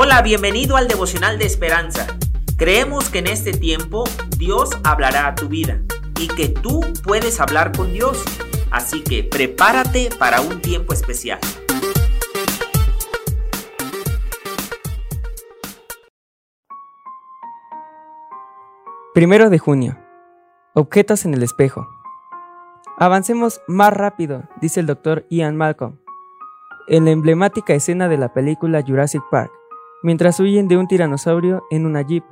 Hola, bienvenido al devocional de esperanza. Creemos que en este tiempo Dios hablará a tu vida y que tú puedes hablar con Dios. Así que prepárate para un tiempo especial. Primero de junio. Objetos en el espejo. Avancemos más rápido, dice el doctor Ian Malcolm, en la emblemática escena de la película Jurassic Park mientras huyen de un tiranosaurio en una jeep.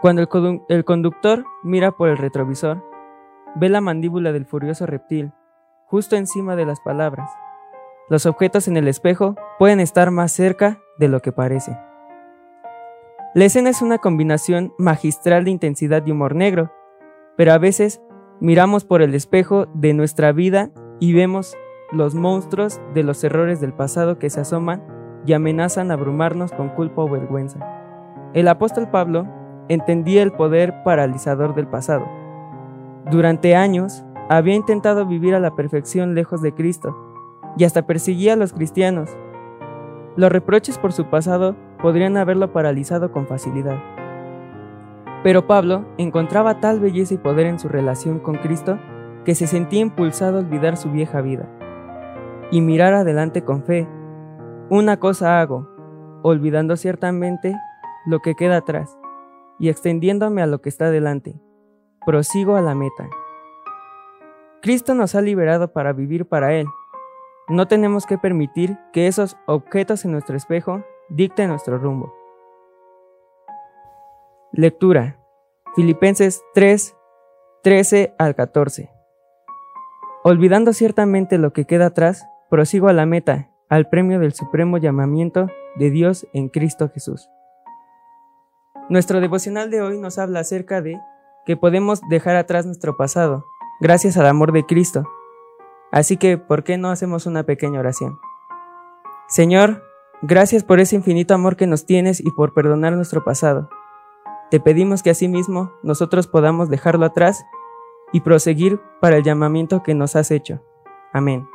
Cuando el, conductor mira por el retrovisor, ve la mandíbula del furioso reptil justo encima de las palabras. Los objetos en el espejo pueden estar más cerca de lo que parece. La escena es una combinación magistral de intensidad y humor negro, pero a veces miramos por el espejo de nuestra vida y vemos los monstruos de los errores del pasado que se asoman y amenazan abrumarnos con culpa o vergüenza. El apóstol Pablo entendía el poder paralizador del pasado. Durante años había intentado vivir a la perfección lejos de Cristo y hasta perseguía a los cristianos. Los reproches por su pasado podrían haberlo paralizado con facilidad. Pero Pablo encontraba tal belleza y poder en su relación con Cristo que se sentía impulsado a olvidar su vieja vida y mirar adelante con fe una cosa hago, olvidando ciertamente lo que queda atrás y extendiéndome a lo que está delante. Prosigo a la meta. Cristo nos ha liberado para vivir para Él. No tenemos que permitir que esos objetos en nuestro espejo dicten nuestro rumbo. Lectura. Filipenses 3, 13 al 14. Olvidando ciertamente lo que queda atrás, prosigo a la meta al premio del supremo llamamiento de Dios en Cristo Jesús. Nuestro devocional de hoy nos habla acerca de que podemos dejar atrás nuestro pasado, gracias al amor de Cristo. Así que, ¿por qué no hacemos una pequeña oración? Señor, gracias por ese infinito amor que nos tienes y por perdonar nuestro pasado. Te pedimos que asimismo nosotros podamos dejarlo atrás y proseguir para el llamamiento que nos has hecho. Amén.